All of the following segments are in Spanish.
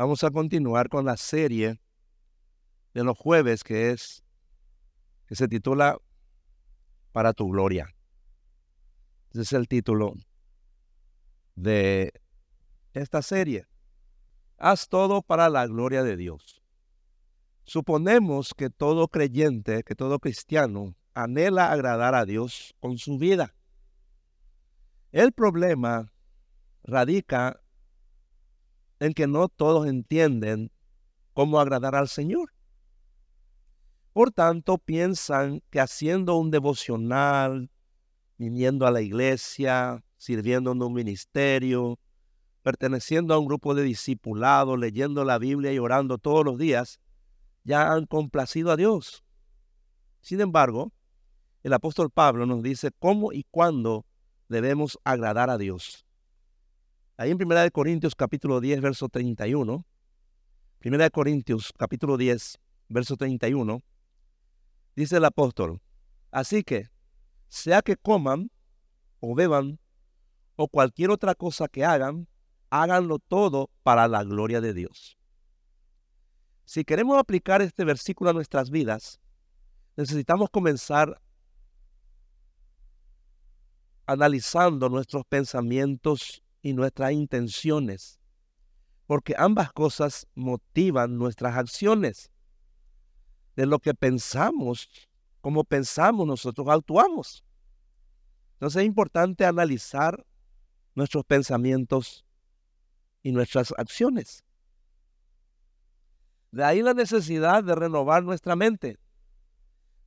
Vamos a continuar con la serie de los jueves que es que se titula Para tu gloria. Ese es el título de esta serie. Haz todo para la gloria de Dios. Suponemos que todo creyente, que todo cristiano anhela agradar a Dios con su vida. El problema radica en que no todos entienden cómo agradar al Señor. Por tanto, piensan que haciendo un devocional, viniendo a la iglesia, sirviendo en un ministerio, perteneciendo a un grupo de discipulados, leyendo la Biblia y orando todos los días, ya han complacido a Dios. Sin embargo, el apóstol Pablo nos dice cómo y cuándo debemos agradar a Dios. Ahí en 1 Corintios capítulo 10, verso 31, 1 Corintios capítulo 10, verso 31, dice el apóstol, así que, sea que coman o beban o cualquier otra cosa que hagan, háganlo todo para la gloria de Dios. Si queremos aplicar este versículo a nuestras vidas, necesitamos comenzar analizando nuestros pensamientos y nuestras intenciones, porque ambas cosas motivan nuestras acciones. De lo que pensamos, como pensamos nosotros actuamos. Entonces es importante analizar nuestros pensamientos y nuestras acciones. De ahí la necesidad de renovar nuestra mente.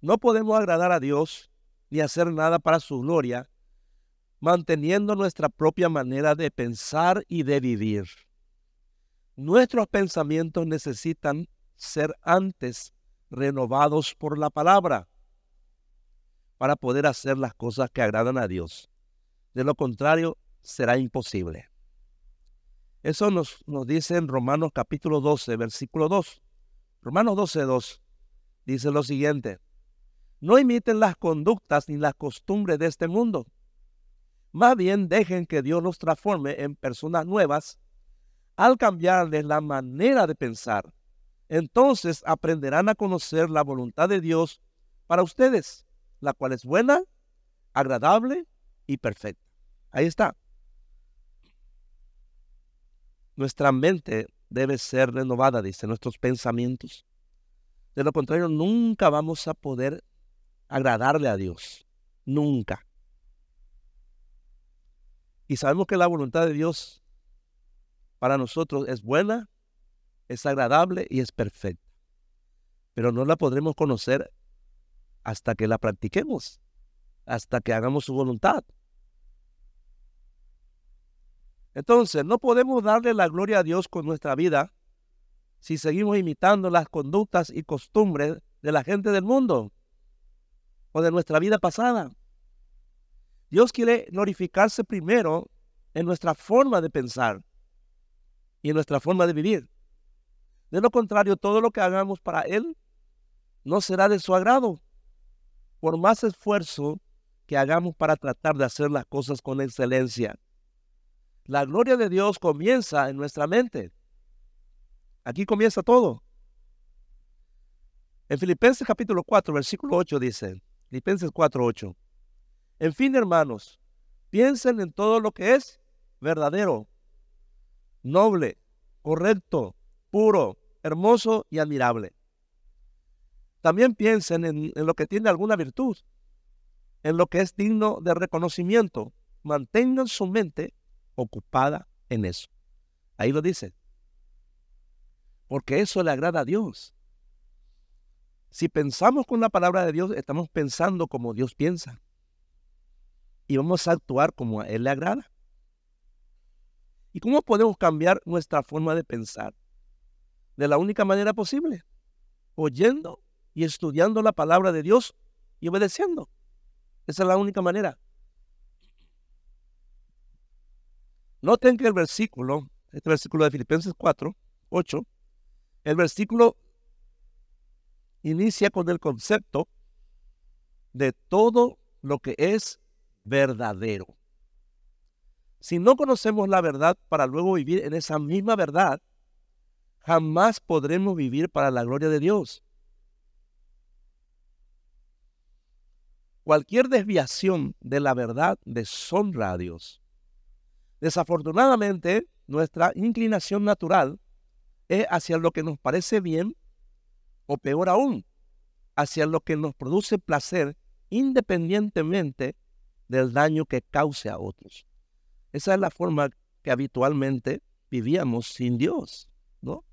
No podemos agradar a Dios ni hacer nada para su gloria manteniendo nuestra propia manera de pensar y de vivir. Nuestros pensamientos necesitan ser antes renovados por la palabra para poder hacer las cosas que agradan a Dios. De lo contrario, será imposible. Eso nos, nos dice en Romanos capítulo 12, versículo 2. Romanos 12, 2 dice lo siguiente. No imiten las conductas ni las costumbres de este mundo. Más bien dejen que Dios los transforme en personas nuevas al cambiarles la manera de pensar. Entonces aprenderán a conocer la voluntad de Dios para ustedes, la cual es buena, agradable y perfecta. Ahí está. Nuestra mente debe ser renovada, dice, nuestros pensamientos. De lo contrario, nunca vamos a poder agradarle a Dios. Nunca. Y sabemos que la voluntad de Dios para nosotros es buena, es agradable y es perfecta. Pero no la podremos conocer hasta que la practiquemos, hasta que hagamos su voluntad. Entonces, no podemos darle la gloria a Dios con nuestra vida si seguimos imitando las conductas y costumbres de la gente del mundo o de nuestra vida pasada. Dios quiere glorificarse primero en nuestra forma de pensar y en nuestra forma de vivir. De lo contrario, todo lo que hagamos para Él no será de su agrado. Por más esfuerzo que hagamos para tratar de hacer las cosas con excelencia. La gloria de Dios comienza en nuestra mente. Aquí comienza todo. En Filipenses capítulo 4, versículo 8 dice, Filipenses 4, 8. En fin, hermanos, piensen en todo lo que es verdadero, noble, correcto, puro, hermoso y admirable. También piensen en, lo que tiene alguna virtud, en lo que es digno de reconocimiento. Mantengan su mente ocupada en eso. Ahí lo dice. Porque eso le agrada a Dios. Si pensamos con la palabra de Dios, estamos pensando como Dios piensa y vamos a actuar como a Él le agrada. ¿Y cómo podemos cambiar nuestra forma de pensar? De la única manera posible, oyendo y estudiando la palabra de Dios y obedeciendo. Esa es la única manera. Noten que el versículo, este versículo de Filipenses 4, 8, el versículo inicia con el concepto de todo lo que es verdadero. Si no conocemos la verdad para luego vivir en esa misma verdad, jamás podremos vivir para la gloria de Dios. Cualquier desviación de la verdad deshonra a Dios. Desafortunadamente, nuestra inclinación natural es hacia lo que nos parece bien o peor aún, hacia lo que nos produce placer independientemente del daño que cause a otros. Esa es la forma que habitualmente vivíamos sin Dios, ¿no?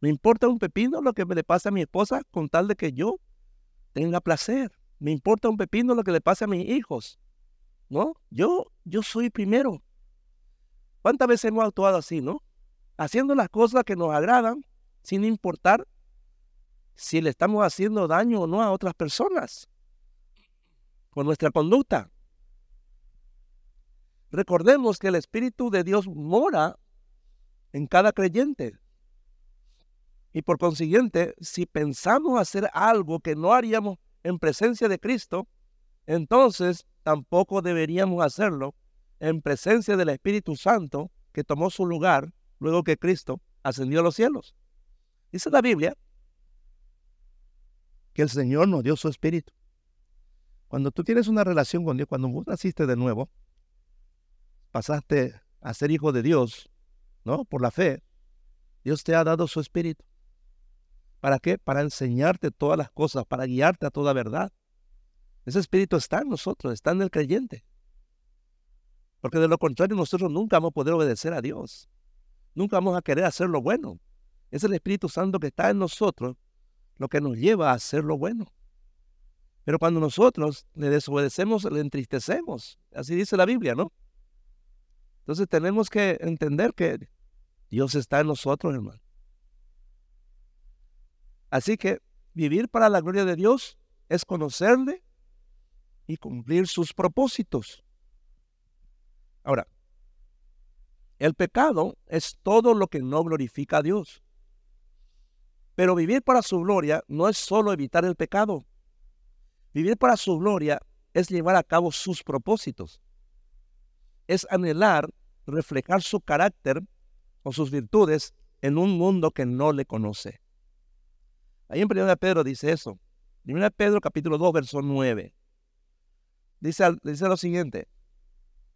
Me importa un pepino lo que me le pasa a mi esposa con tal de que yo tenga placer. Me importa un pepino lo que le pase a mis hijos, ¿no? Yo, yo soy primero. ¿Cuántas veces hemos actuado así, no? Haciendo las cosas que nos agradan sin importar si le estamos haciendo daño o no a otras personas con nuestra conducta. Recordemos que el Espíritu de Dios mora en cada creyente. Y por consiguiente, si pensamos hacer algo que no haríamos en presencia de Cristo, entonces tampoco deberíamos hacerlo en presencia del Espíritu Santo que tomó su lugar luego que Cristo ascendió a los cielos. Dice la Biblia que el Señor nos dio su Espíritu. Cuando tú tienes una relación con Dios, cuando vos naciste de nuevo, pasaste a ser hijo de Dios, ¿no? Por la fe, Dios te ha dado su espíritu. ¿Para qué? Para enseñarte todas las cosas, para guiarte a toda verdad. Ese espíritu está en nosotros, está en el creyente. Porque de lo contrario nosotros nunca vamos a poder obedecer a Dios. Nunca vamos a querer hacer lo bueno. Es el Espíritu Santo que está en nosotros lo que nos lleva a hacer lo bueno. Pero cuando nosotros le desobedecemos, le entristecemos. Así dice la Biblia, ¿no? Entonces tenemos que entender que Dios está en nosotros, hermano. Así que vivir para la gloria de Dios es conocerle y cumplir sus propósitos. Ahora, el pecado es todo lo que no glorifica a Dios. Pero vivir para su gloria no es solo evitar el pecado. Vivir para su gloria es llevar a cabo sus propósitos es anhelar reflejar su carácter o sus virtudes en un mundo que no le conoce. Ahí en 1 Pedro dice eso. 1 Pedro capítulo 2, verso 9. Dice, dice lo siguiente.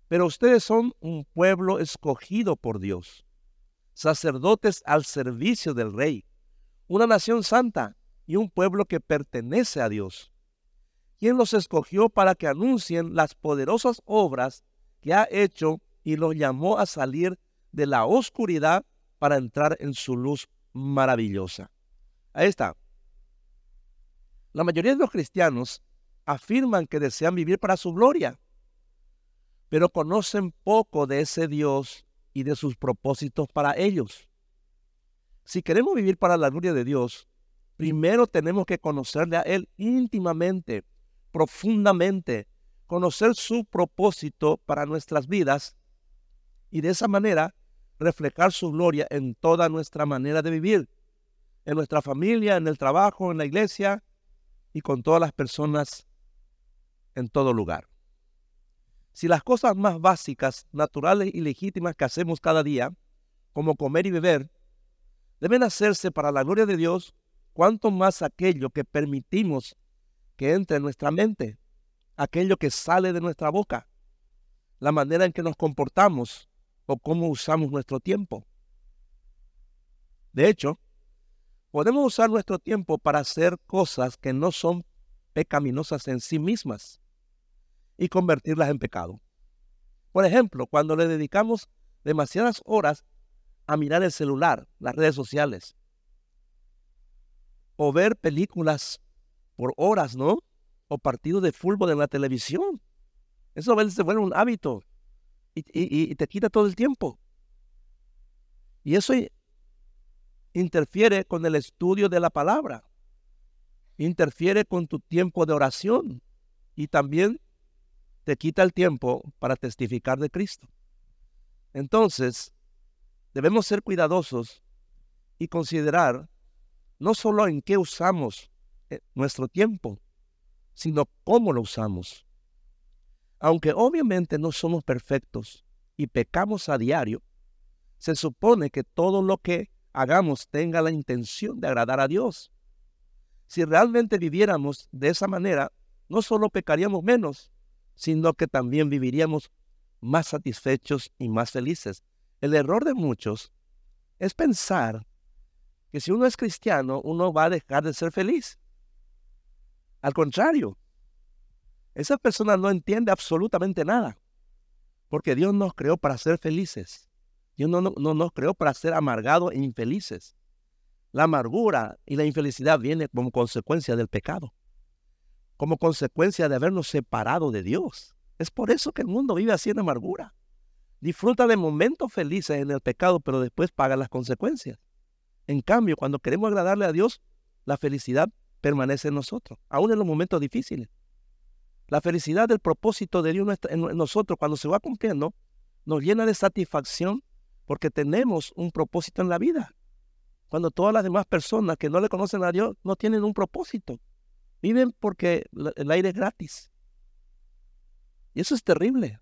Pero ustedes son un pueblo escogido por Dios, sacerdotes al servicio del rey, una nación santa y un pueblo que pertenece a Dios, quien los escogió para que anuncien las poderosas obras ha hecho y los llamó a salir de la oscuridad para entrar en su luz maravillosa. Ahí está. La mayoría de los cristianos afirman que desean vivir para su gloria, pero conocen poco de ese Dios y de sus propósitos para ellos. Si queremos vivir para la gloria de Dios, primero tenemos que conocerle a Él íntimamente, profundamente, conocer su propósito para nuestras vidas y de esa manera reflejar su gloria en toda nuestra manera de vivir, en nuestra familia, en el trabajo, en la iglesia y con todas las personas en todo lugar. Si las cosas más básicas, naturales y legítimas que hacemos cada día, como comer y beber, deben hacerse para la gloria de Dios, cuanto más aquello que permitimos que entre en nuestra mente, aquello que sale de nuestra boca, la manera en que nos comportamos o cómo usamos nuestro tiempo. De hecho, podemos usar nuestro tiempo para hacer cosas que no son pecaminosas en sí mismas y convertirlas en pecado. Por ejemplo, cuando le dedicamos demasiadas horas a mirar el celular, las redes sociales, o ver películas por horas, ¿no? O partidos de fútbol en la televisión. Eso a veces se vuelve un hábito y, te quita todo el tiempo. Y eso interfiere con el estudio de la palabra, interfiere con tu tiempo de oración y también te quita el tiempo para testificar de Cristo. Entonces, debemos ser cuidadosos y considerar no solo en qué usamos eh, nuestro tiempo, sino cómo lo usamos. Aunque obviamente no somos perfectos y pecamos a diario, se supone que todo lo que hagamos tenga la intención de agradar a Dios. Si realmente viviéramos de esa manera, no solo pecaríamos menos, sino que también viviríamos más satisfechos y más felices. El error de muchos es pensar que si uno es cristiano, uno va a dejar de ser feliz. Al contrario, esa persona no entiende absolutamente nada, porque Dios nos creó para ser felices. Dios no, no, nos creó para ser amargados e infelices. La amargura y la infelicidad viene como consecuencia del pecado, como consecuencia de habernos separado de Dios. Es por eso que el mundo vive así en amargura. Disfruta de momentos felices en el pecado, pero después paga las consecuencias. En cambio, cuando queremos agradarle a Dios, la felicidad permanece en nosotros, aún en los momentos difíciles. La felicidad del propósito de Dios en nosotros, cuando se va cumpliendo, nos llena de satisfacción porque tenemos un propósito en la vida. Cuando todas las demás personas que no le conocen a Dios no tienen un propósito, viven porque el aire es gratis. Y eso es terrible.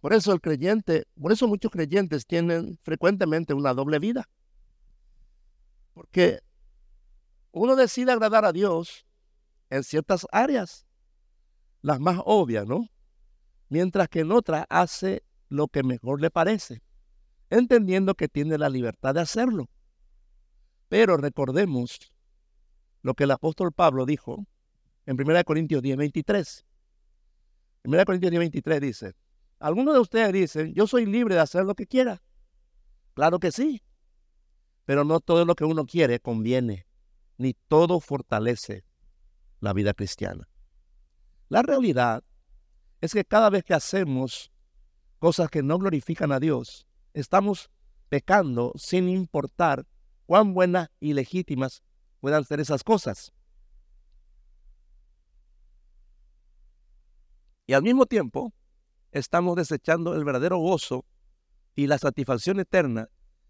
Por eso el creyente, por eso muchos creyentes tienen frecuentemente una doble vida. Porque uno decide agradar a Dios en ciertas áreas, las más obvias, ¿no? Mientras que en otras hace lo que mejor le parece, entendiendo que tiene la libertad de hacerlo. Pero recordemos lo que el apóstol Pablo dijo en 1 Corintios 10, 23. 1 Corintios 10, 23 dice, algunos de ustedes dicen, yo soy libre de hacer lo que quiera. Claro que sí, pero no todo lo que uno quiere conviene, ni todo fortalece la vida cristiana. La realidad es que cada vez que hacemos cosas que no glorifican a Dios, estamos pecando sin importar cuán buenas y legítimas puedan ser esas cosas. Y al mismo tiempo, estamos desechando el verdadero gozo y la satisfacción eterna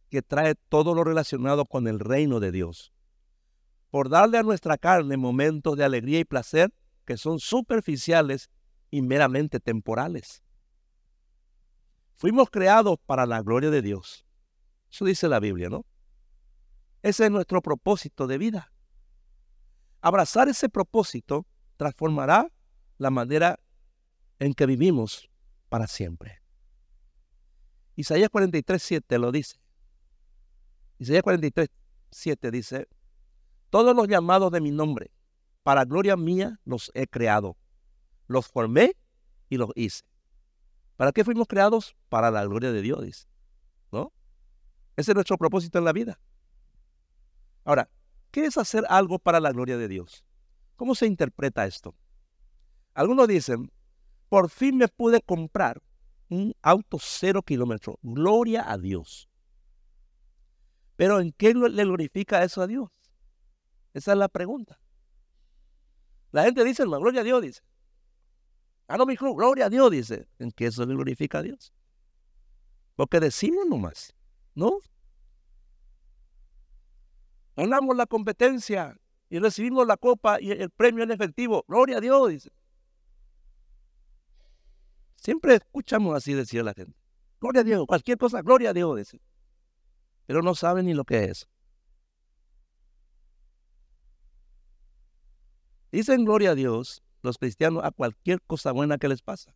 que trae todo lo relacionado con el reino de Dios. Por darle a nuestra carne momentos de alegría y placer que son superficiales y meramente temporales. Fuimos creados para la gloria de Dios. Eso dice la Biblia, ¿no? Ese es nuestro propósito de vida. Abrazar ese propósito transformará la manera en que vivimos para siempre. Isaías 43, 7 lo dice. Isaías 43, 7 dice, todos los llamados de mi nombre, para gloria mía los he creado. Los formé y los hice. ¿Para qué fuimos creados? Para la gloria de Dios, ¿no? Ese es nuestro propósito en la vida. Ahora, ¿qué es hacer algo para la gloria de Dios? ¿Cómo se interpreta esto? Algunos dicen, por fin me pude comprar un auto cero kilómetros. Gloria a Dios. Pero ¿en qué le glorifica eso a Dios? Esa es la pregunta. La gente dice, gloria a Dios, dice. Ah, no, mi gloria a Dios, dice. ¿En qué eso le glorifica a Dios? Porque decimos nomás, ¿no? Ganamos la competencia y recibimos la copa y el premio en efectivo. Gloria a Dios, dice. Siempre escuchamos así decir la gente. Gloria a Dios, cualquier cosa, gloria a Dios, dice. Pero no saben ni lo que es. Dicen gloria a Dios los cristianos a cualquier cosa buena que les pasa.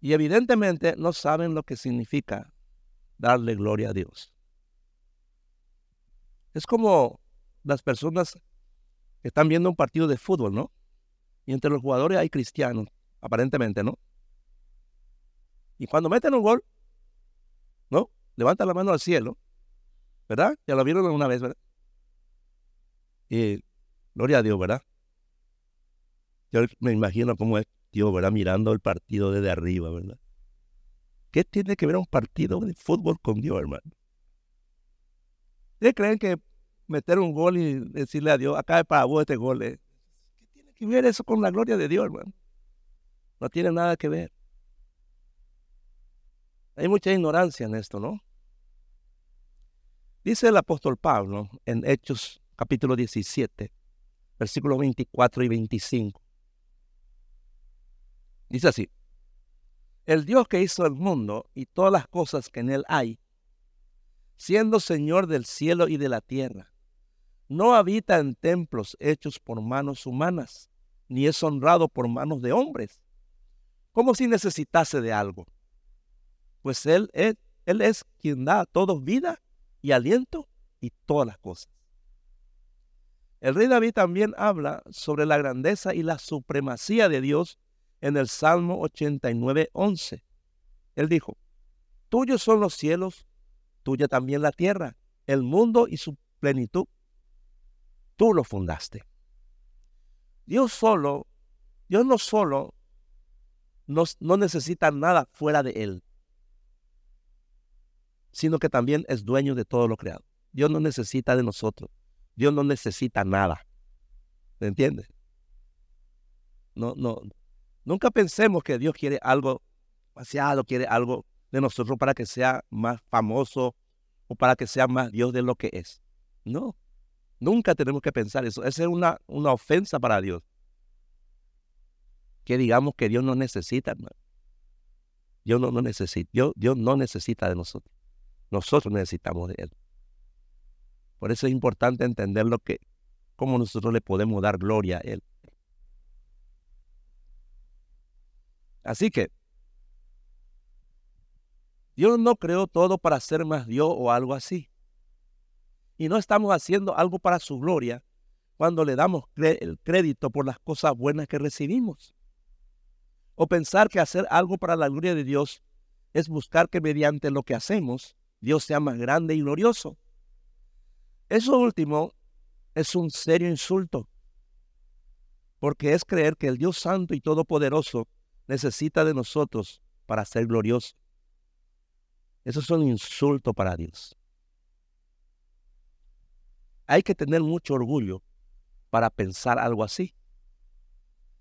Y evidentemente no saben lo que significa darle gloria a Dios. Es como las personas que están viendo un partido de fútbol, ¿no? Y entre los jugadores hay cristianos, aparentemente, ¿no? Y cuando meten un gol, ¿no? Levanta la mano al cielo, ¿verdad? Ya lo vieron una vez, ¿verdad? Y gloria a Dios, ¿verdad? Yo me imagino cómo es Dios, ¿verdad? Mirando el partido desde arriba, ¿verdad? ¿Qué tiene que ver un partido de fútbol con Dios, hermano? ¿Ustedes creen que meter un gol y decirle a Dios, acá para vos este gol? Eh? ¿Qué tiene que ver eso con la gloria de Dios, hermano? No tiene nada que ver. Hay mucha ignorancia en esto, ¿no? Dice el apóstol Pablo en Hechos capítulo 17, versículos 24 y 25. Dice así, El Dios que hizo el mundo y todas las cosas que en él hay, siendo Señor del cielo y de la tierra, no habita en templos hechos por manos humanas, ni es honrado por manos de hombres, como si necesitase de algo. Pues Él es, él es quien da a todos vida y aliento y todas las cosas. El rey David también habla sobre la grandeza y la supremacía de Dios en el Salmo 89, 11. Él dijo, Tuyos son los cielos, tuya también la tierra, el mundo y su plenitud. Tú lo fundaste. Dios solo, Dios no solo no, no necesita nada fuera de Él, sino que también es dueño de todo lo creado. Dios no necesita de nosotros. Dios no necesita nada. ¿Me entiendes? No, no. Nunca pensemos que Dios quiere algo demasiado, quiere algo de nosotros para que sea más famoso o para que sea más Dios de lo que es. No. Nunca tenemos que pensar eso. Esa es una, una ofensa para Dios. Que digamos que Dios no necesita. Dios no, no necesita. Dios no necesita de nosotros. Nosotros necesitamos de Él. Por eso es importante entender lo que, cómo nosotros le podemos dar gloria a Él. Así que, Dios no creó todo para ser más Dios o algo así. Y no estamos haciendo algo para su gloria cuando le damos el crédito por las cosas buenas que recibimos. O pensar que hacer algo para la gloria de Dios es buscar que mediante lo que hacemos Dios sea más grande y glorioso. Eso último es un serio insulto, porque es creer que el Dios Santo y Todopoderoso necesita de nosotros para ser glorioso. Eso es un insulto para Dios. Hay que tener mucho orgullo para pensar algo así.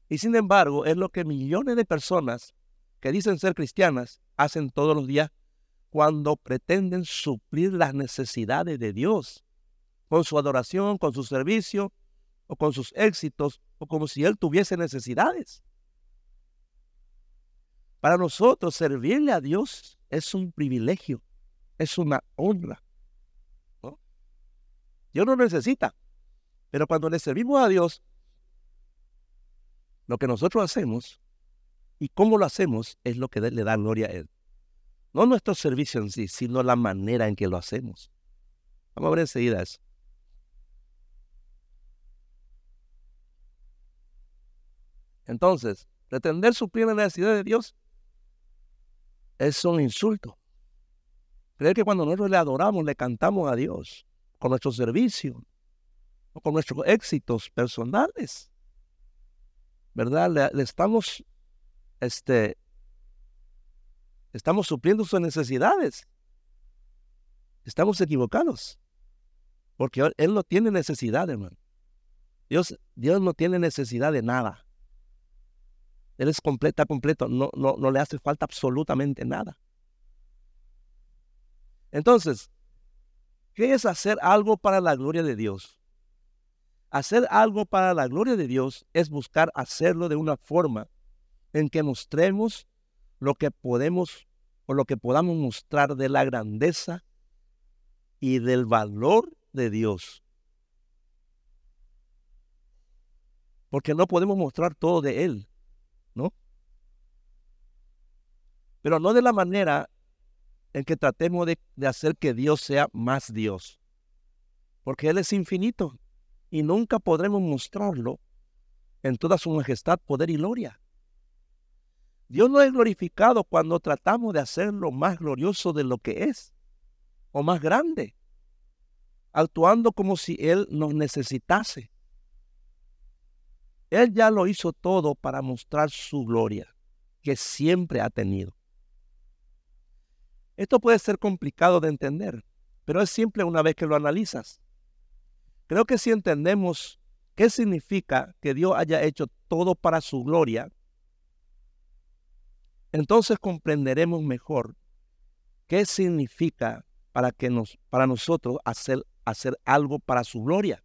Y sin embargo, es lo que millones de personas que dicen ser cristianas hacen todos los días cuando pretenden suplir las necesidades de Dios con su adoración, con su servicio o con sus éxitos o como si Él tuviese necesidades. Para nosotros servirle a Dios es un privilegio, es una honra. Dios no necesita, pero cuando le servimos a Dios, lo que nosotros hacemos y cómo lo hacemos es lo que le da gloria a Él. No nuestro servicio en sí, sino la manera en que lo hacemos. Vamos a ver enseguida eso. Entonces, pretender suplir la necesidad de Dios es un insulto. Creer que cuando nosotros le adoramos, le cantamos a Dios con nuestro servicio o con nuestros éxitos personales, ¿verdad? Le, estamos, este, estamos supliendo sus necesidades. Estamos equivocados. Porque Él no tiene necesidad, hermano. Dios, Dios no tiene necesidad de nada. Él es completa, completo, no, no, no le hace falta absolutamente nada. Entonces, ¿qué es hacer algo para la gloria de Dios? Hacer algo para la gloria de Dios es buscar hacerlo de una forma en que mostremos lo que podemos o lo que podamos mostrar de la grandeza y del valor de Dios. Porque no podemos mostrar todo de Él. ¿no? Pero no de la manera en que tratemos de, de hacer que Dios sea más Dios, porque Él es infinito y nunca podremos mostrarlo en toda su majestad, poder y gloria. Dios no es glorificado cuando tratamos de hacerlo más glorioso de lo que es, o más grande, actuando como si Él nos necesitase. Él ya lo hizo todo para mostrar su gloria, que siempre ha tenido. Esto puede ser complicado de entender, pero es simple una vez que lo analizas. Creo que si entendemos qué significa que Dios haya hecho todo para su gloria, entonces comprenderemos mejor qué significa para, que nos, para nosotros hacer, hacer algo para su gloria.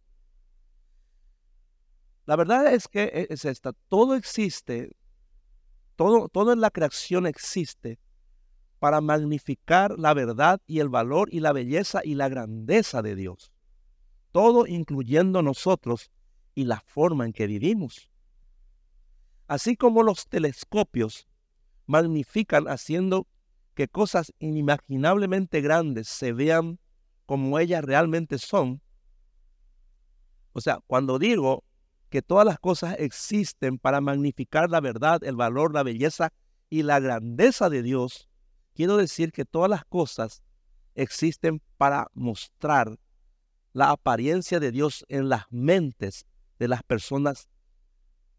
La verdad es que e, es esta, todo existe, todo, en la creación existe para magnificar la verdad y el valor y la belleza y la grandeza de Dios. Todo incluyendo nosotros y la forma en que vivimos. Así como los telescopios magnifican haciendo que cosas inimaginablemente grandes se vean como ellas realmente son. O sea, cuando digo que todas las cosas existen para magnificar la verdad, el valor, la belleza y la grandeza de Dios, quiero decir que todas las cosas existen para mostrar la apariencia de Dios en las mentes de las personas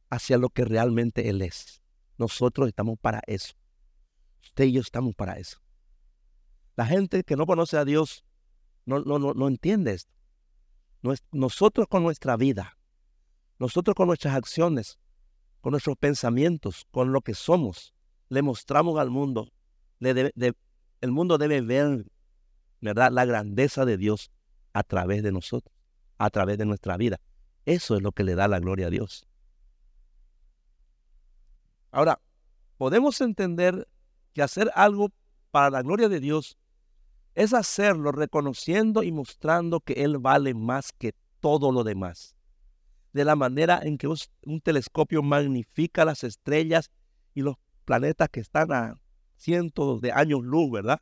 hacia lo que realmente Él es. Nosotros estamos para eso. Usted y yo estamos para eso. La gente que no conoce a Dios no, no, no, no entiende esto. Nosotros con nuestra vida, nosotros con nuestras acciones, con nuestros pensamientos, con lo que somos, le mostramos al mundo. Le el mundo debe ver, ¿verdad?, la grandeza de Dios a través de nosotros, a través de nuestra vida. Eso es lo que le da la gloria a Dios. Ahora, podemos entender que hacer algo para la gloria de Dios es hacerlo reconociendo y mostrando que Él vale más que todo lo demás. De la manera en que un telescopio magnifica las estrellas y los planetas que están a cientos de años luz, ¿verdad?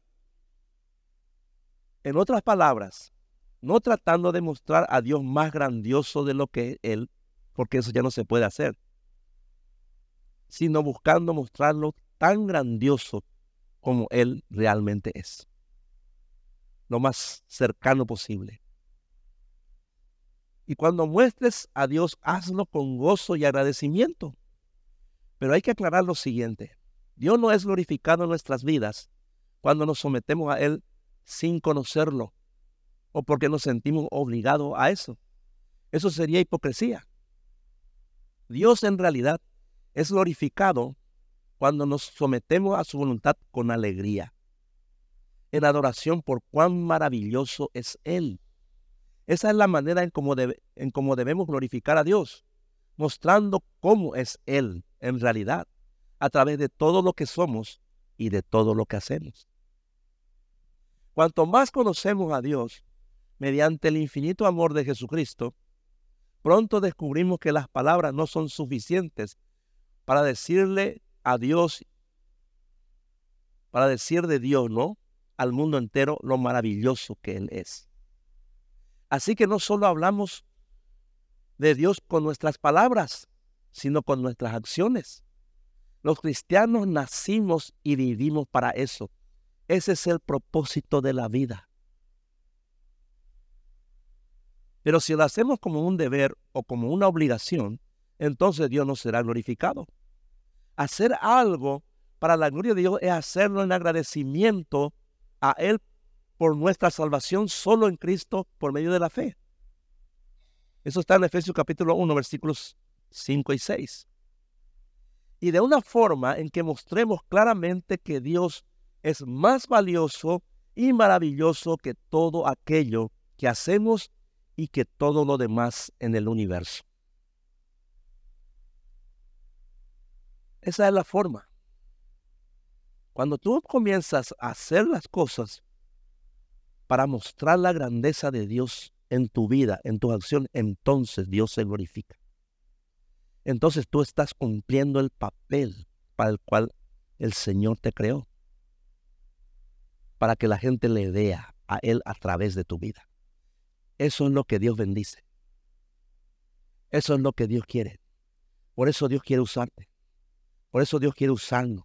En otras palabras, no tratando de mostrar a Dios más grandioso de lo que Él, porque eso ya no se puede hacer, sino buscando mostrarlo tan grandioso como Él realmente es. Lo más cercano posible. Y cuando muestres a Dios, hazlo con gozo y agradecimiento. Pero hay que aclarar lo siguiente. Dios no es glorificado en nuestras vidas cuando nos sometemos a Él sin conocerlo o porque nos sentimos obligados a eso. Eso sería hipocresía. Dios en realidad es glorificado cuando nos sometemos a su voluntad con alegría, en adoración por cuán maravilloso es Él. Esa es la manera en cómo, en cómo debemos glorificar a Dios, mostrando cómo es Él en realidad, a través de todo lo que somos y de todo lo que hacemos. Cuanto más conocemos a Dios mediante el infinito amor de Jesucristo, pronto descubrimos que las palabras no son suficientes para decirle a Dios, para decir de Dios, ¿no? Al mundo entero lo maravilloso que Él es. Así que no solo hablamos de Dios con nuestras palabras, sino con nuestras acciones. Los cristianos nacimos y vivimos para eso. Ese es el propósito de la vida. Pero si lo hacemos como un deber o como una obligación, entonces Dios no será glorificado. Hacer algo para la gloria de Dios es hacerlo en agradecimiento a Él por nuestra salvación solo en Cristo por medio de la fe. Eso está en Efesios capítulo 1, versículos 5 y 6. Y de una forma en que mostremos claramente que Dios es más valioso y maravilloso que todo aquello que hacemos y que todo lo demás en el universo. Esa es la forma. Cuando tú comienzas a hacer las cosas para mostrar la grandeza de Dios en tu vida, en tu acción, entonces Dios se glorifica. Entonces tú estás cumpliendo el papel para el cual el Señor te creó. Para que la gente le vea a Él a través de tu vida. Eso es lo que Dios bendice. Eso es lo que Dios quiere. Por eso Dios quiere usarte. Por eso Dios quiere usarnos.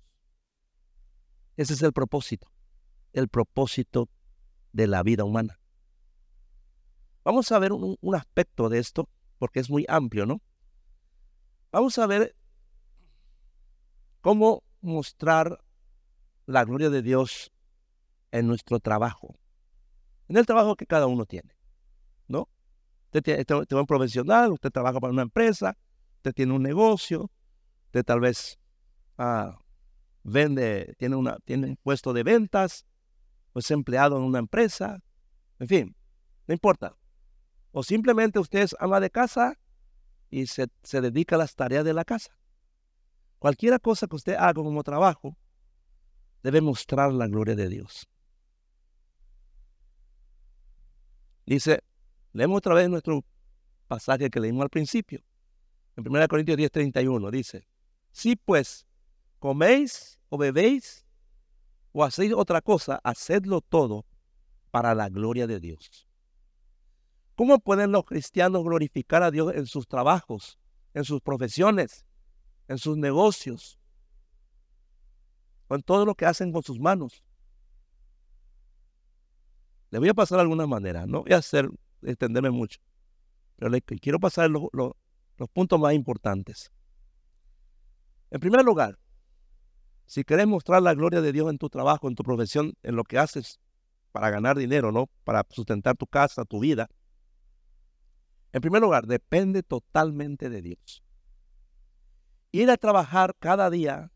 Ese es el propósito, el propósito de la vida humana. Vamos a ver un, aspecto de esto, porque es muy amplio, ¿no? Vamos a ver cómo mostrar la gloria de Dios en nuestro trabajo, en el trabajo que cada uno tiene, ¿no? Usted tiene, un profesional, usted trabaja para una empresa, usted tiene un negocio, usted tal vez Ah, vende, tiene, una, tiene un puesto de ventas, o es empleado en una empresa, en fin, no importa. O simplemente usted es ama de casa y se, se dedica a las tareas de la casa. cualquier cosa que usted haga como trabajo debe mostrar la gloria de Dios. Dice, leemos otra vez nuestro pasaje que leímos al principio. En 1 Corintios 10, 31 dice, si pues coméis o bebéis o hacéis otra cosa, hacedlo todo para la gloria de Dios. ¿Cómo pueden los cristianos glorificar a Dios en sus trabajos, en sus profesiones, en sus negocios, con todo lo que hacen con sus manos? Le voy a pasar de alguna manera, no voy a hacer extenderme mucho, pero le quiero pasar los puntos más importantes. En primer lugar, si quieres mostrar la gloria de Dios en tu trabajo, en tu profesión, en lo que haces para ganar dinero, ¿no? Para sustentar tu casa, tu vida, en primer lugar, depende totalmente de Dios. Ir a trabajar cada día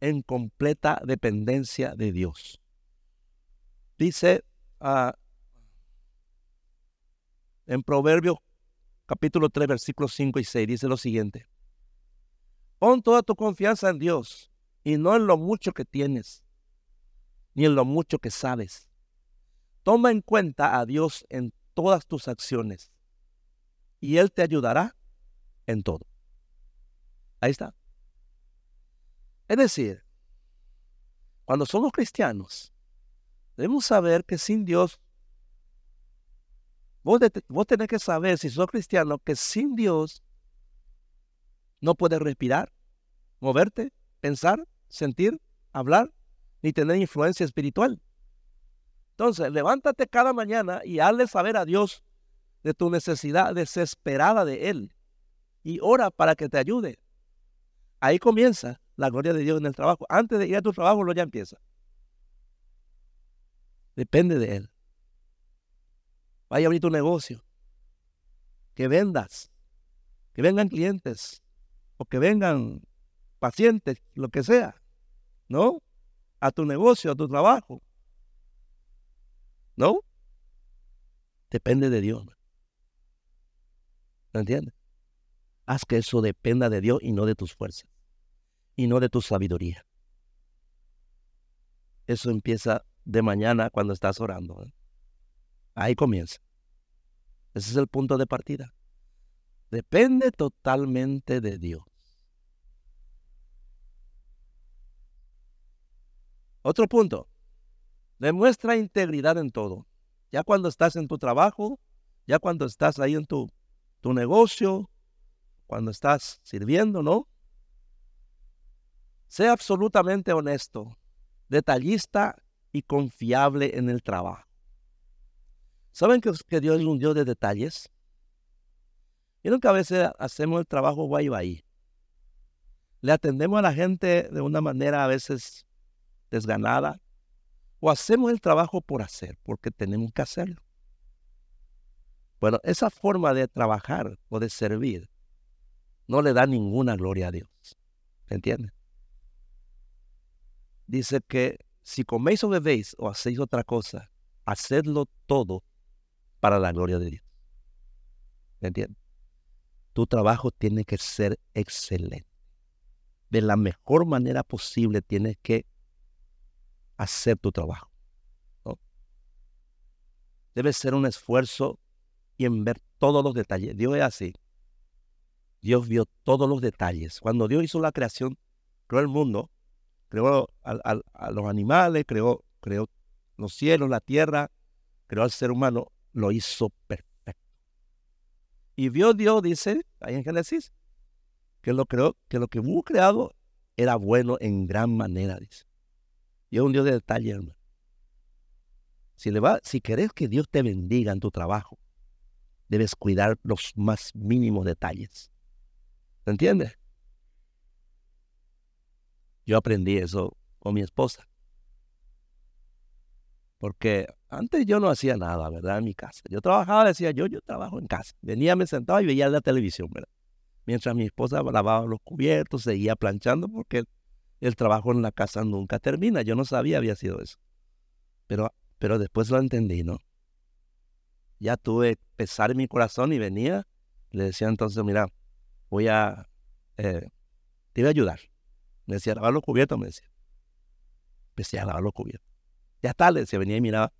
en completa dependencia de Dios. Dice ah, en Proverbios capítulo 3, versículos 5 y 6, dice lo siguiente. Pon toda tu confianza en Dios y no en lo mucho que tienes, ni en lo mucho que sabes. Toma en cuenta a Dios en todas tus acciones y Él te ayudará en todo. Ahí está. Es decir, cuando somos cristianos, debemos saber que sin Dios, vos, vos tenés que saber, si sos cristiano, que sin Dios no puedes respirar, moverte, pensar, sentir, hablar, ni tener influencia espiritual. Entonces, levántate cada mañana y hazle saber a Dios de tu necesidad desesperada de Él y ora para que te ayude. Ahí comienza la gloria de Dios en el trabajo. Antes de ir a tu trabajo, lo ya empieza. Depende de Él. Vaya a abrir tu negocio. Que vendas. Que vengan clientes. O que vengan pacientes, lo que sea. ¿No? A tu negocio, a tu trabajo. ¿No? Depende de Dios. ¿Me entiendes? Haz que eso dependa de Dios y no de tus fuerzas. Y no de tu sabiduría. Eso empieza de mañana cuando estás orando. ¿eh? Ahí comienza. Ese es el punto de partida. Depende totalmente de Dios. Otro punto. Demuestra integridad en todo. Ya cuando estás en tu trabajo, ya cuando estás ahí en tu tu negocio, cuando estás sirviendo, ¿no? Sea absolutamente honesto, detallista y confiable en el trabajo. ¿Saben que, Dios es un Dios de detalles? Vieron que a veces hacemos el trabajo guay guay. Le atendemos a la gente de una manera a veces desganada. O hacemos el trabajo por hacer, porque tenemos que hacerlo. Bueno, esa forma de trabajar o de servir no le da ninguna gloria a Dios. ¿Me entiendes? Dice que si coméis o bebéis o hacéis otra cosa, hacedlo todo para la gloria de Dios. ¿Me entiendes? Tu trabajo tiene que ser excelente. De la mejor manera posible tienes que hacer tu trabajo. Debe ser un esfuerzo y en ver todos los detalles. Dios es así. Dios vio todos los detalles. Cuando Dios hizo la creación, creó el mundo, creó a, los animales, creó, creó los cielos, la tierra, creó al ser humano, lo hizo perfecto. Y vio Dios, dice ahí en Génesis, que lo creó, que lo que hubo creado era bueno en gran manera, dice. Y es un Dios de detalle, hermano. Si, le va, si querés que Dios te bendiga en tu trabajo, debes cuidar los más mínimos detalles. ¿Se entiende? Yo aprendí eso con mi esposa. Porque antes yo no hacía nada, ¿verdad? En mi casa. Yo trabajaba, decía yo, yo trabajo en casa. Venía, me sentaba y veía la televisión, ¿verdad? Mientras mi esposa lavaba los cubiertos, seguía planchando porque el trabajo en la casa nunca termina. Yo no sabía había sido eso. Pero, pero después lo entendí, ¿no? ya tuve pesar en mi corazón y venía. Le decía entonces, mira, voy a, eh, te voy a ayudar. Me decía, lavar los cubiertos, me decía. Empecé a lavar los cubiertos. Ya está, le decía, venía y miraba.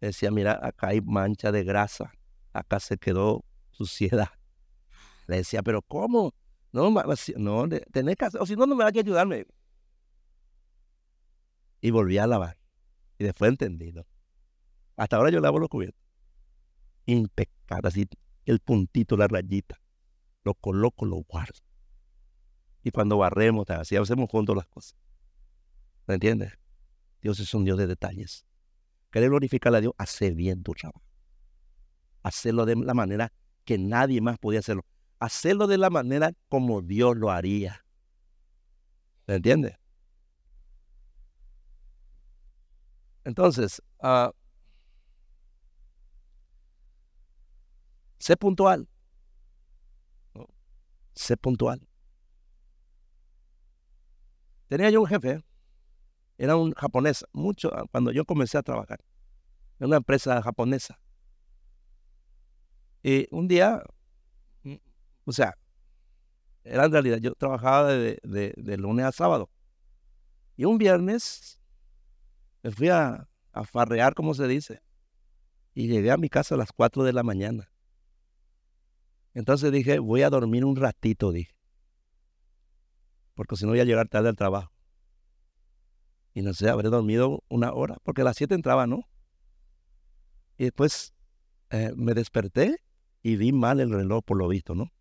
Le decía, mira, acá hay mancha de grasa. Acá se quedó suciedad. Le decía, pero ¿cómo? No, no, tenés que hacer, o si no, no me va a ayudarme. Y volví a lavar. Y después entendido. Hasta ahora yo lavo los cubiertos. Impecable, así el puntito, la rayita. Lo coloco, lo guardo. Y cuando barremos, así hacemos juntos las cosas. ¿Me entiendes? Dios es un Dios de detalles. Querer glorificar a Dios, hacer bien tu trabajo. Hacerlo de la manera que nadie más podía hacerlo. Hacerlo de la manera como Dios lo haría. ¿Me entiendes? Entonces, uh, sé puntual. Sé puntual. Tenía yo un jefe, era un japonés, mucho, ah, cuando yo comencé a trabajar, en una empresa japonesa. Y un día, mm, o sea, era en realidad, yo trabajaba de, de lunes a sábado. Y un viernes me fui a, farrear, como se dice. Y llegué a mi casa a las 4 de la mañana. Entonces dije, voy a dormir un ratito, dije. Porque si no voy a llegar tarde al trabajo. Y no sé, habré dormido una hora, porque a las 7 entraba, ¿no? Y después eh, me desperté y vi mal el reloj, por lo visto, ¿no?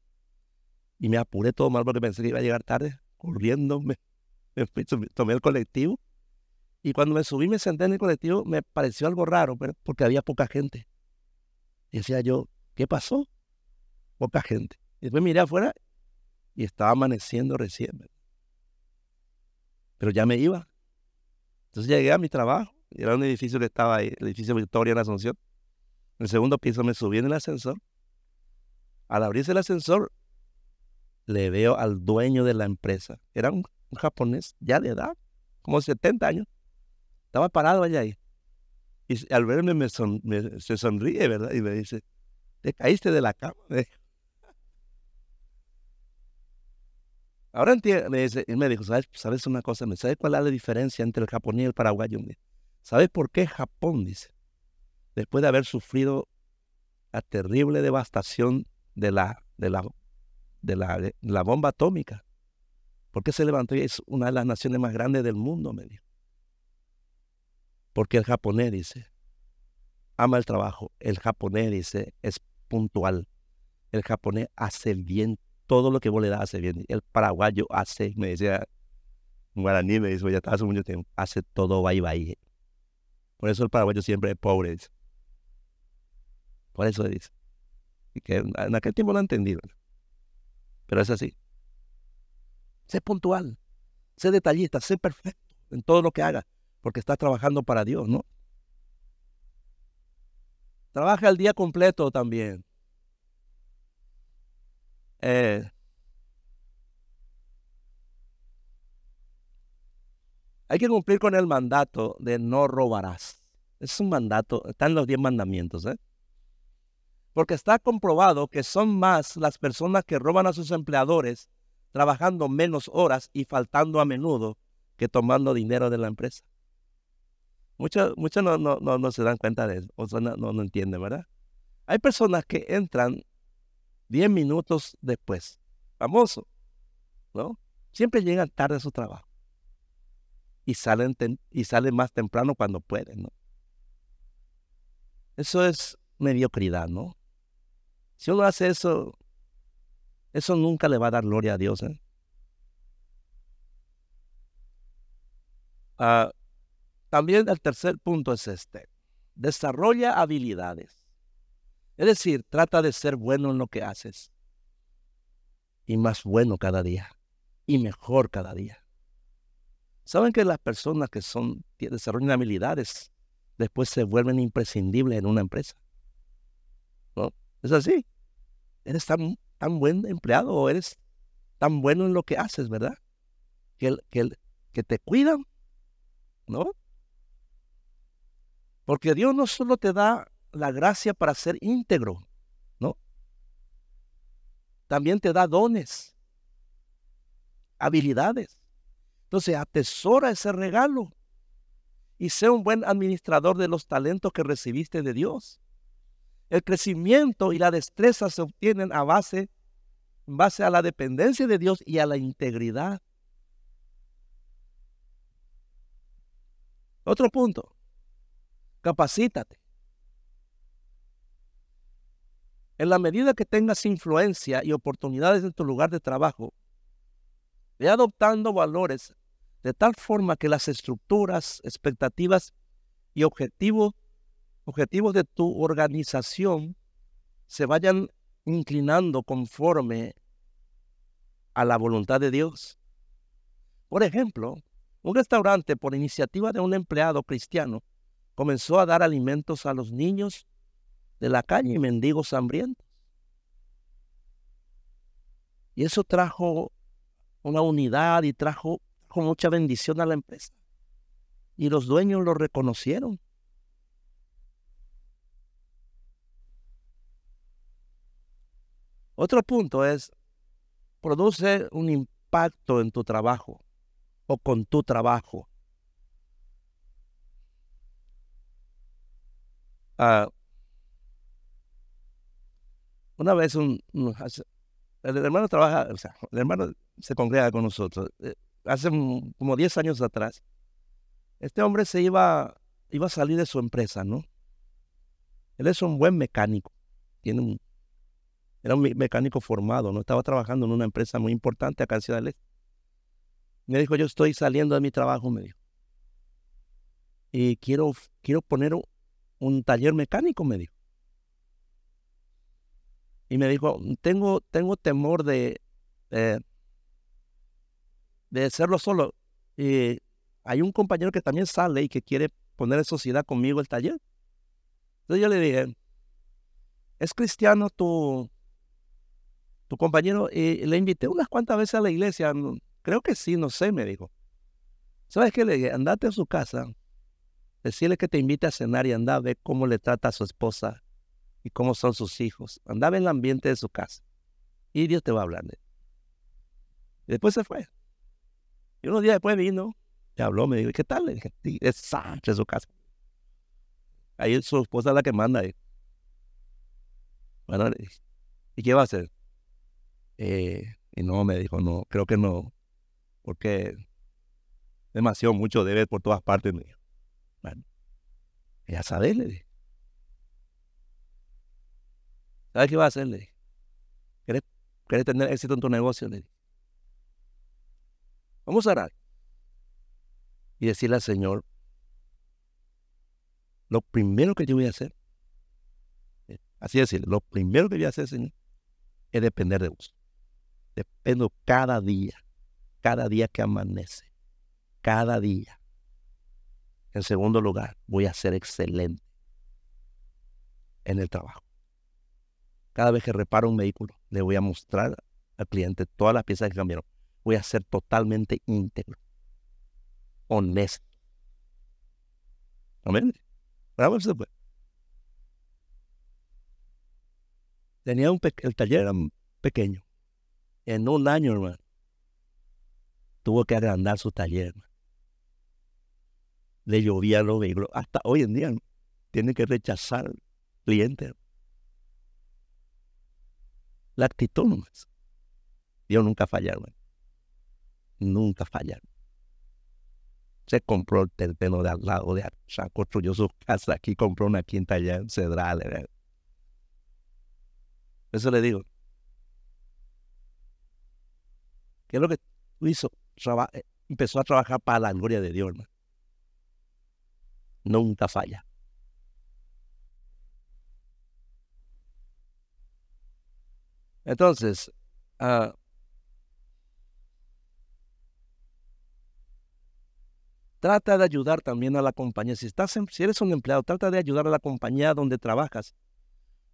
Y me apuré todo mal porque pensé que iba a llegar tarde, corriendo, me tomé el colectivo y cuando me subí, me senté en el colectivo, me pareció algo raro, pero porque había poca gente. Y decía yo, ¿qué pasó? Poca gente. Y después miré afuera y estaba amaneciendo recién. Pero ya me iba. Entonces llegué a mi trabajo. Era un edificio que estaba ahí, el edificio Victoria en Asunción. En el segundo piso me subí en el ascensor. Al abrirse el ascensor, le veo al dueño de la empresa. Era un, un japonés ya de edad, como 70 años. Estaba parado allá ahí. Y al verme me, se sonríe, ¿verdad? Y me dice, te caíste de la cama. Ahora entiende, me dice, me dijo, ¿sabes, ¿sabes una cosa? ¿Sabes cuál es la diferencia entre el japonés y el paraguayo? ¿Sabes por qué Japón, dice, después de haber sufrido la terrible devastación de la, de la, de la, de la bomba atómica? ¿Por qué se levantó y es una de las naciones más grandes del mundo? Me dijo. Porque el japonés dice, ama el trabajo. El japonés dice, es puntual. El japonés hace bien todo lo que vos le das, hace bien. El paraguayo hace, me decía, guaraní me dice, ya está hace mucho tiempo, hace todo bye bye. Por eso el paraguayo siempre es pobre. Por eso dice. Y que en aquel tiempo no entendí, pero es así. Sé puntual, sé detallista, sé perfecto en todo lo que haga porque estás trabajando para Dios, ¿no? Trabaja el día completo también. Eh, hay que cumplir con el mandato de no robarás. Es un mandato, están los diez mandamientos, ¿eh? Porque está comprobado que son más las personas que roban a sus empleadores trabajando menos horas y faltando a menudo que tomando dinero de la empresa. Muchos, muchos no, no, no, se dan cuenta de eso, o no, no, entienden, ¿verdad? Hay personas que entran 10 minutos después, famoso, ¿no? Siempre llegan tarde a su trabajo y salen, y salen más temprano cuando pueden, ¿no? Eso es mediocridad, ¿no? Si uno hace eso, eso nunca le va a dar gloria a Dios, ¿eh? Ah, también el tercer punto es este. Desarrolla habilidades. Es decir, trata de ser bueno en lo que haces. Y más bueno cada día. Y mejor cada día. ¿Saben que las personas que son, desarrollan habilidades después se vuelven imprescindibles en una empresa? ¿No? Es así. Eres tan, tan buen empleado o eres tan bueno en lo que haces, ¿verdad? Que, que, que te cuidan, ¿no? Porque Dios no solo te da la gracia para ser íntegro, ¿no? También te da dones, habilidades. Entonces, atesora ese regalo y sea un buen administrador de los talentos que recibiste de Dios. El crecimiento y la destreza se obtienen a base, en base a la dependencia de Dios y a la integridad. Otro punto, capacítate. En la medida que tengas influencia y oportunidades en tu lugar de trabajo, ve adoptando valores de tal forma que las estructuras, expectativas y objetivos, objetivos de tu organización se vayan inclinando conforme a la voluntad de Dios. Por ejemplo, un restaurante por iniciativa de un empleado cristiano comenzó a dar alimentos a los niños de la calle y mendigos hambrientos. Y eso trajo una unidad y trajo con mucha bendición a la empresa. Y los dueños lo reconocieron. Otro punto es, produce un impacto en tu trabajo o con tu trabajo. Ah, una vez un, el hermano trabaja, o sea, el hermano se congrega con nosotros. Eh, hace como 10 años atrás, este hombre se iba, iba a salir de su empresa, ¿no? Él es un buen mecánico, tiene era un mecánico formado, ¿no? Estaba trabajando en una empresa muy importante acá en Ciudad del Este. Me dijo, yo estoy saliendo de mi trabajo, me dijo. Y quiero, quiero poner un taller mecánico, me dijo y me dijo, tengo, tengo temor de, de, solo. Y hay un compañero que también sale y que quiere poner en sociedad conmigo el taller. Entonces yo le dije, ¿es cristiano tu, tu compañero? Y le invité unas cuantas veces a la iglesia. Creo que sí, no sé, me dijo. ¿Sabes qué? Le dije, andate a su casa, decirle que te invite a cenar y anda a ver cómo le trata a su esposa y cómo son sus hijos. Andaba en el ambiente de su casa. Y Dios te va a hablar de Y después se fue. Y unos días después vino, y habló, me dijo, ¿qué tal? Dije, es Sánchez su casa. Ahí su esposa es la que manda. Ahí. Bueno, ¿y qué va a hacer? Eh, y no, me dijo, no, creo que no, porque demasiado mucho debe por todas partes. Me dijo. Bueno, ya sabes, le dije. ¿Sabes qué va a hacer? Le ¿Quieres, tener éxito en tu negocio? Le Vamos a orar. Y decirle al Señor, lo primero que yo voy a hacer, eh, así decirle, lo primero que voy a hacer, Señor, es depender de vos. Dependo cada día, cada día que amanece, cada día. En segundo lugar, voy a ser excelente en el trabajo. Cada vez que reparo un vehículo, le voy a mostrar al cliente todas las piezas que cambiaron. Voy a ser totalmente íntegro, honesto. Amén. Bravo. Tenía un el taller era pequeño. En un año, hermano, tuvo que agrandar su taller. Le llovía los vehículos. Hasta hoy en día tiene que rechazar clientes. La actitud nomás. Dios nunca falla, hermano. Nunca falla. Se compró el terreno de al lado de allá, construyó su casa aquí, compró una quinta allá en Cedral. Eso le digo. ¿Qué es lo que hizo? Eh, empezó a trabajar para la gloria de Dios, hermano. Nunca falla. Entonces, ah, trata de ayudar también a la compañía. Si, estás si eres un empleado, trata de ayudar a la compañía donde trabajas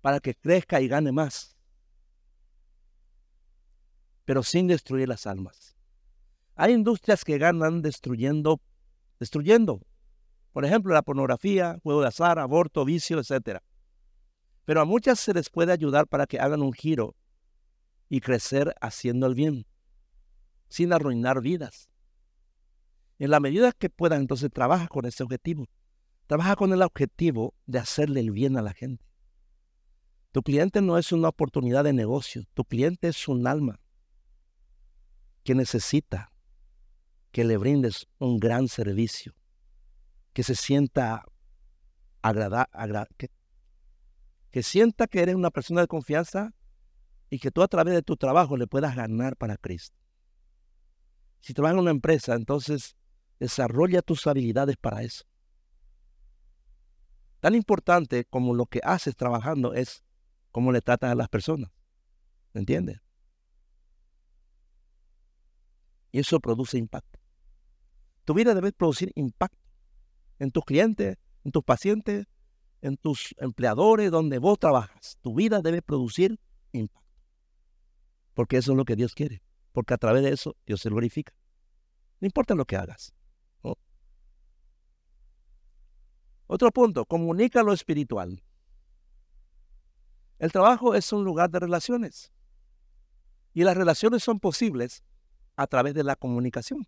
para que crezca y gane más, pero sin destruir las almas. Hay industrias que ganan destruyendo, destruyendo. Por ejemplo, la pornografía, juego de azar, aborto, vicio, etc. Pero a muchas se les puede ayudar para que hagan un giro y crecer haciendo el bien, sin arruinar vidas. En la medida que puedas, entonces trabaja con ese objetivo. Trabaja con el objetivo de hacerle el bien a la gente. Tu cliente no es una oportunidad de negocio, tu cliente es un alma que necesita que le brindes un gran servicio, que se sienta agradable, que, sienta que eres una persona de confianza y que tú a través de tu trabajo le puedas ganar para Cristo. Si trabajas en una empresa, entonces desarrolla tus habilidades para eso. Tan importante como lo que haces trabajando es cómo le tratas a las personas. ¿Me entiendes? Y eso produce impacto. Tu vida debe producir impacto en tus clientes, en tus pacientes, en tus empleadores, donde vos trabajas. Tu vida debe producir impacto. Porque eso es lo que Dios quiere. Porque a través de eso Dios se glorifica. No importa lo que hagas. Otro punto, comunica lo espiritual. El trabajo es un lugar de relaciones. Y las relaciones son posibles a través de la comunicación.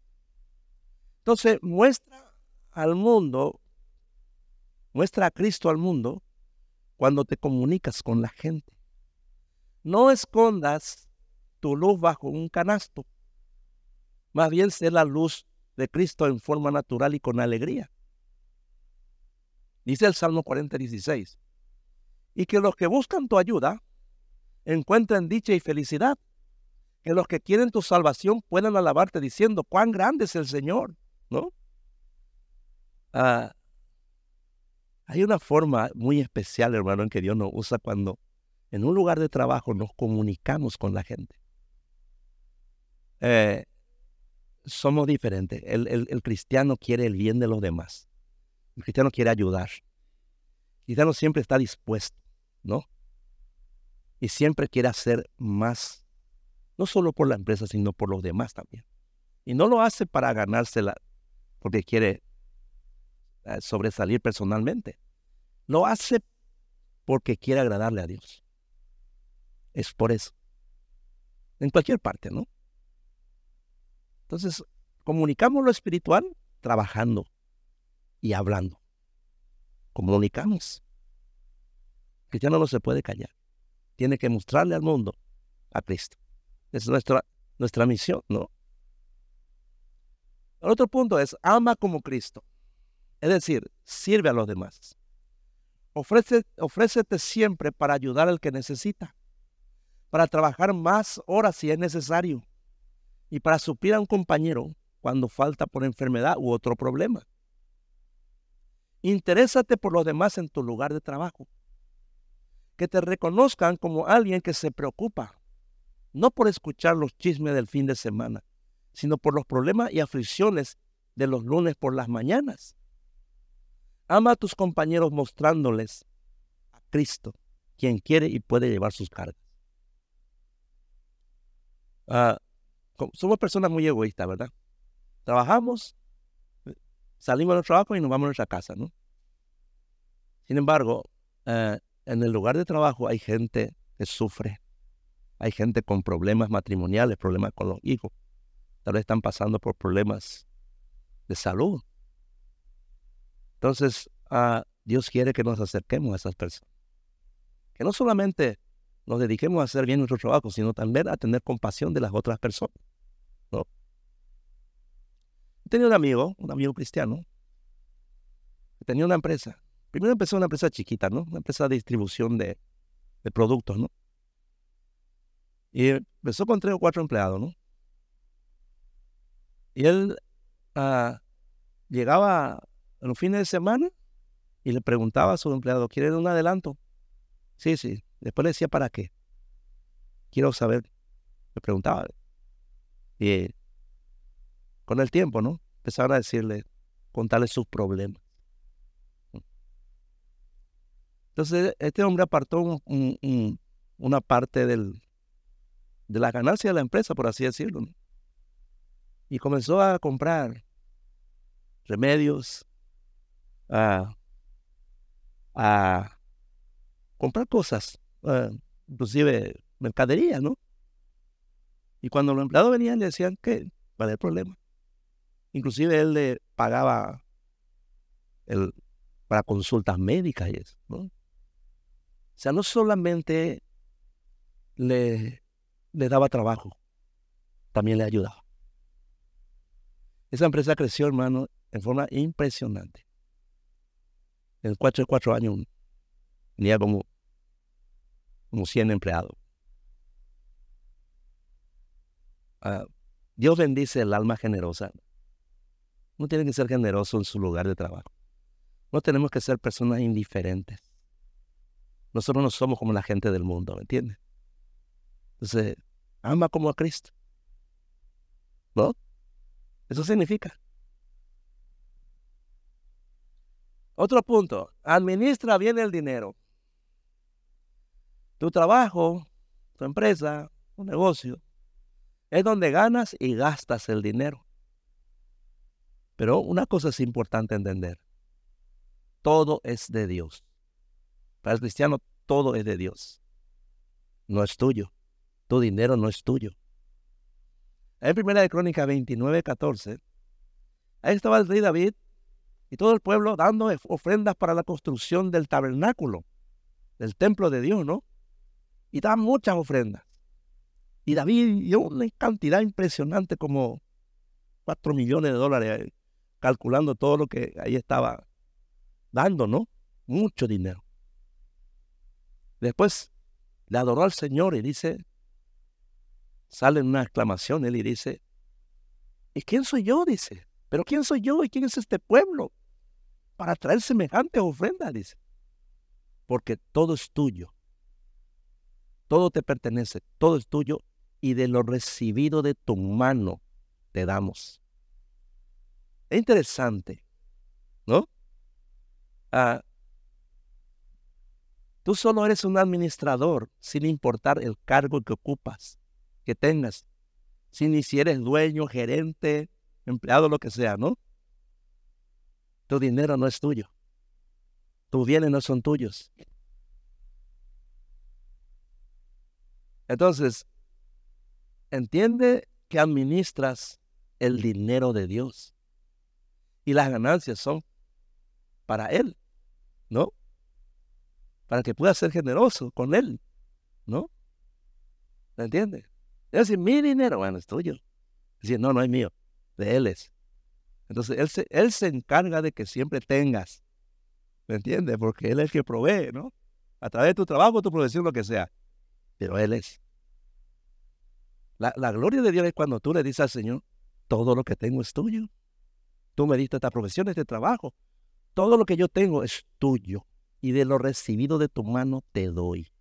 Entonces, muestra al mundo, muestra a Cristo al mundo cuando te comunicas con la gente. No escondas tu luz bajo un canasto. Más bien sé la luz de Cristo en forma natural y con alegría. Dice el Salmo 40, 16. Y que los que buscan tu ayuda encuentren dicha y felicidad. Que los que quieren tu salvación puedan alabarte diciendo cuán grande es el Señor. ¿No? Ah, hay una forma muy especial, hermano, en que Dios nos usa cuando en un lugar de trabajo nos comunicamos con la gente. Eh, somos diferentes. El, cristiano quiere el bien de los demás. El cristiano quiere ayudar. El cristiano siempre está dispuesto, ¿no? Y siempre quiere hacer más, no solo por la empresa, sino por los demás también. Y no lo hace para ganársela porque quiere sobresalir personalmente. Lo hace porque quiere agradarle a Dios. Es por eso. En cualquier parte, ¿no? Entonces, comunicamos lo espiritual trabajando y hablando. Comunicamos. El cristiano no se puede callar. Tiene que mostrarle al mundo a Cristo. Es nuestra, nuestra misión, ¿no? El otro punto es, ama como Cristo. Es decir, sirve a los demás. Ofrece, ofrécete siempre para ayudar al que necesita, para trabajar más horas si es necesario, y para suplir a un compañero cuando falta por enfermedad u otro problema. Interésate por los demás en tu lugar de trabajo. Que te reconozcan como alguien que se preocupa, no por escuchar los chismes del fin de semana, sino por los problemas y aflicciones de los lunes por las mañanas. Ama a tus compañeros mostrándoles a Cristo, quien quiere y puede llevar sus cargas. Ah, somos personas muy egoístas, ¿verdad? Trabajamos, salimos del trabajo y nos vamos a nuestra casa, ¿no? Sin embargo, eh, en el lugar de trabajo hay gente que sufre, hay gente con problemas matrimoniales, problemas con los hijos, tal vez están pasando por problemas de salud. Entonces, ah, Dios quiere que nos acerquemos a esas personas. Que no solamente nos dediquemos a hacer bien nuestro trabajo, sino también a tener compasión de las otras personas. ¿no? Tenía un amigo, un amigo cristiano, que tenía una empresa. Primero empezó una empresa chiquita, ¿no? Una empresa de distribución de, productos, ¿no? Y empezó con tres o cuatro empleados, ¿no? Y él ah, llegaba a los fines de semana y le preguntaba a su empleado, ¿quiere un adelanto? Sí, sí. Después le decía, ¿para qué? Quiero saber. Le preguntaba. Y con el tiempo, ¿no? Empezaron a decirle, contarle sus problemas. Entonces, este hombre apartó una parte del, de la ganancia de la empresa, por así decirlo, y comenzó a comprar remedios, a, a comprar cosas eh, inclusive mercadería, ¿no? Y cuando los empleados venían le decían que, ¿cuál es el problema? Inclusive él le pagaba el, para consultas médicas y eso, ¿no? O sea, no solamente le, le daba trabajo, también le ayudaba. Esa empresa creció, hermano, en forma impresionante. En cuatro, cuatro años tenía como, como 100 empleados. Ah, Dios bendice el alma generosa. No tiene que ser generoso en su lugar de trabajo. No tenemos que ser personas indiferentes. Nosotros no somos como la gente del mundo, ¿me entiendes? Entonces, ama como a Cristo. ¿No? Eso significa. Otro punto, administra bien el dinero. Tu trabajo, tu empresa, tu negocio, es donde ganas y gastas el dinero. Pero una cosa es importante entender. Todo es de Dios. Para el cristiano todo es de Dios. No es tuyo. Tu dinero no es tuyo. En primera de Crónica 29, 14, ahí estaba el rey David y todo el pueblo dando ofrendas para la construcción del tabernáculo, del templo de Dios, ¿no? Y daban muchas ofrendas. Y David dio una cantidad impresionante, como 4 millones de dólares, calculando todo lo que ahí estaba dando, ¿no? Mucho dinero. Después le adoró al Señor y dice, sale una exclamación, él y dice, ¿y quién soy yo? Dice, pero ¿quién soy yo y quién es este pueblo para traer semejante ofrenda? Dice, porque todo es tuyo, todo te pertenece, todo es tuyo y de lo recibido de tu mano te damos. Es interesante, ¿no? Ah, tú solo eres un administrador sin importar el cargo que ocupas, que tengas, sin ni si eres dueño, gerente, empleado, lo que sea, ¿no? Tu dinero no es tuyo. Tus bienes no son tuyos. Entonces, Entiende que administras el dinero de Dios. Y las ganancias son para Él, ¿no? Para que pueda ser generoso con Él, ¿no? ¿Me entiende? Es decir, mi dinero, bueno, es tuyo. Es decir, no, no es mío, de Él es. Entonces, Él se, él se encarga de que siempre tengas, ¿me entiendes? Porque Él es el que provee, ¿no? A través de tu trabajo, tu profesión, lo que sea. Pero Él es. La, gloria de Dios es cuando tú le dices al Señor, todo lo que tengo es tuyo. Tú me diste esta profesión, este trabajo. Todo lo que yo tengo es tuyo. Y de lo recibido de tu mano te doy.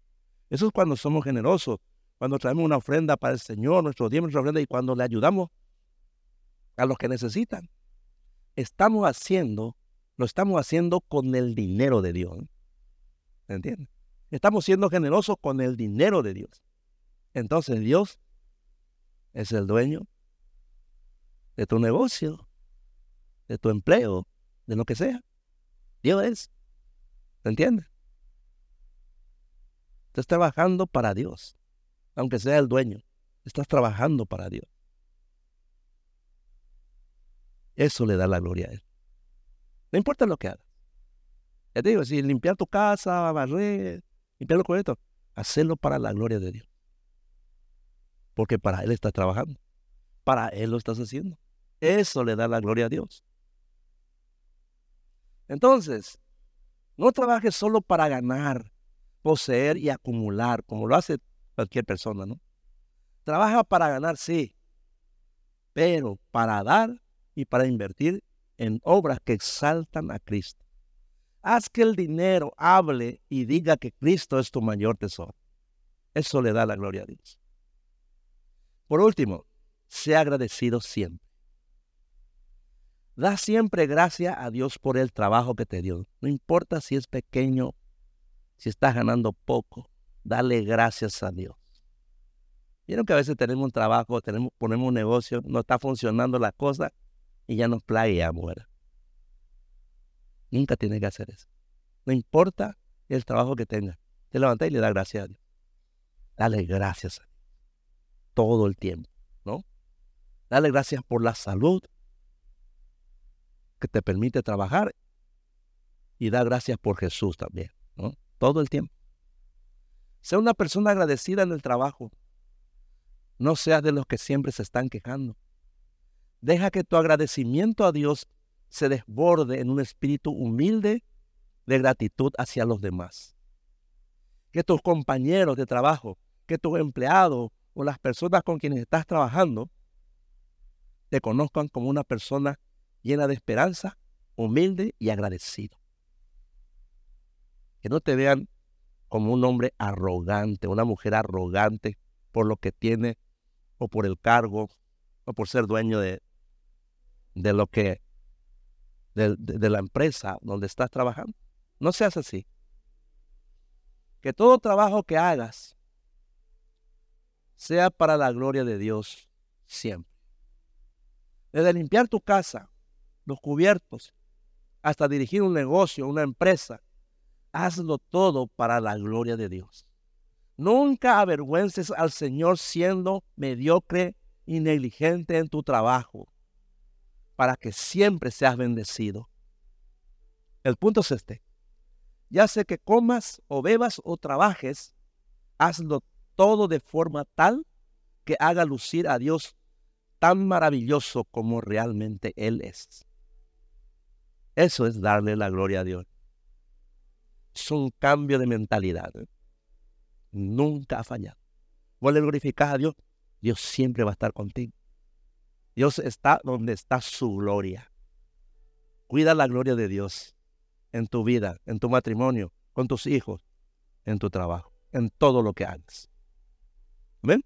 Eso es cuando somos generosos, cuando traemos una ofrenda para el Señor, nuestro Dios, nuestra ofrenda, y cuando le ayudamos a los que necesitan. Estamos haciendo, lo estamos haciendo con el dinero de Dios. ¿Entiendes? Estamos siendo generosos con el dinero de Dios. Entonces Dios es el dueño de tu negocio, de tu empleo, de lo que sea. Dios es. ¿te entiendes? Estás trabajando para Dios, aunque sea el dueño. Estás trabajando para Dios. Eso le da la gloria a Él. No importa lo que hagas. Ya te digo, si limpiar tu casa, barrer, limpiarlo con esto, hacerlo para la gloria de Dios porque para Él estás trabajando, para Él lo estás haciendo. Eso le da la gloria a Dios. Entonces, no trabajes solo para ganar, poseer y acumular, como lo hace cualquier persona, ¿no? Trabaja para ganar, sí, pero para dar y para invertir en obras que exaltan a Cristo. Haz que el dinero hable y diga que Cristo es tu mayor tesoro. Eso le da la gloria a Dios. Por último, sea agradecido siempre. Da siempre gracias a Dios por el trabajo que te dio. No importa si es pequeño, si estás ganando poco, dale gracias a Dios. Vieron que a veces tenemos un trabajo, tenemos, ponemos un negocio, no está funcionando la cosa y ya nos plaga muera. Nunca tienes que hacer eso. No importa el trabajo que tengas. Te levantas y le das gracias a Dios. Dale gracias a Dios todo el tiempo, ¿no? Dale gracias por la salud, que te permite trabajar y da gracias por Jesús también, ¿no? Todo el tiempo. Sea una persona agradecida en el trabajo. No seas de los que siempre se están quejando. Deja que tu agradecimiento a Dios se desborde en un espíritu humilde de gratitud hacia los demás. Que tus compañeros de trabajo, que tus empleados o las personas con quienes estás trabajando te conozcan como una persona llena de esperanza, humilde y agradecido. Que no te vean como un hombre arrogante, una mujer arrogante por lo que tiene o por el cargo o por ser dueño de, de lo que, de, la empresa donde estás trabajando. No seas así. Que todo trabajo que hagas sea para la gloria de Dios siempre. Desde limpiar tu casa, los cubiertos, hasta dirigir un negocio, una empresa, hazlo todo para la gloria de Dios. Nunca avergüences al Señor siendo mediocre y negligente en tu trabajo, para que siempre seas bendecido. El punto es este. Ya sé que comas o bebas o trabajes, hazlo todo de forma tal que haga lucir a Dios tan maravilloso como realmente Él es. Eso es darle la gloria a Dios. Es un cambio de mentalidad. ¿eh? Nunca ha fallado. Vos le glorificás a Dios, Dios siempre va a estar contigo. Dios está donde está su gloria. Cuida la gloria de Dios en tu vida, en tu matrimonio, con tus hijos, en tu trabajo, en todo lo que hagas. Amén.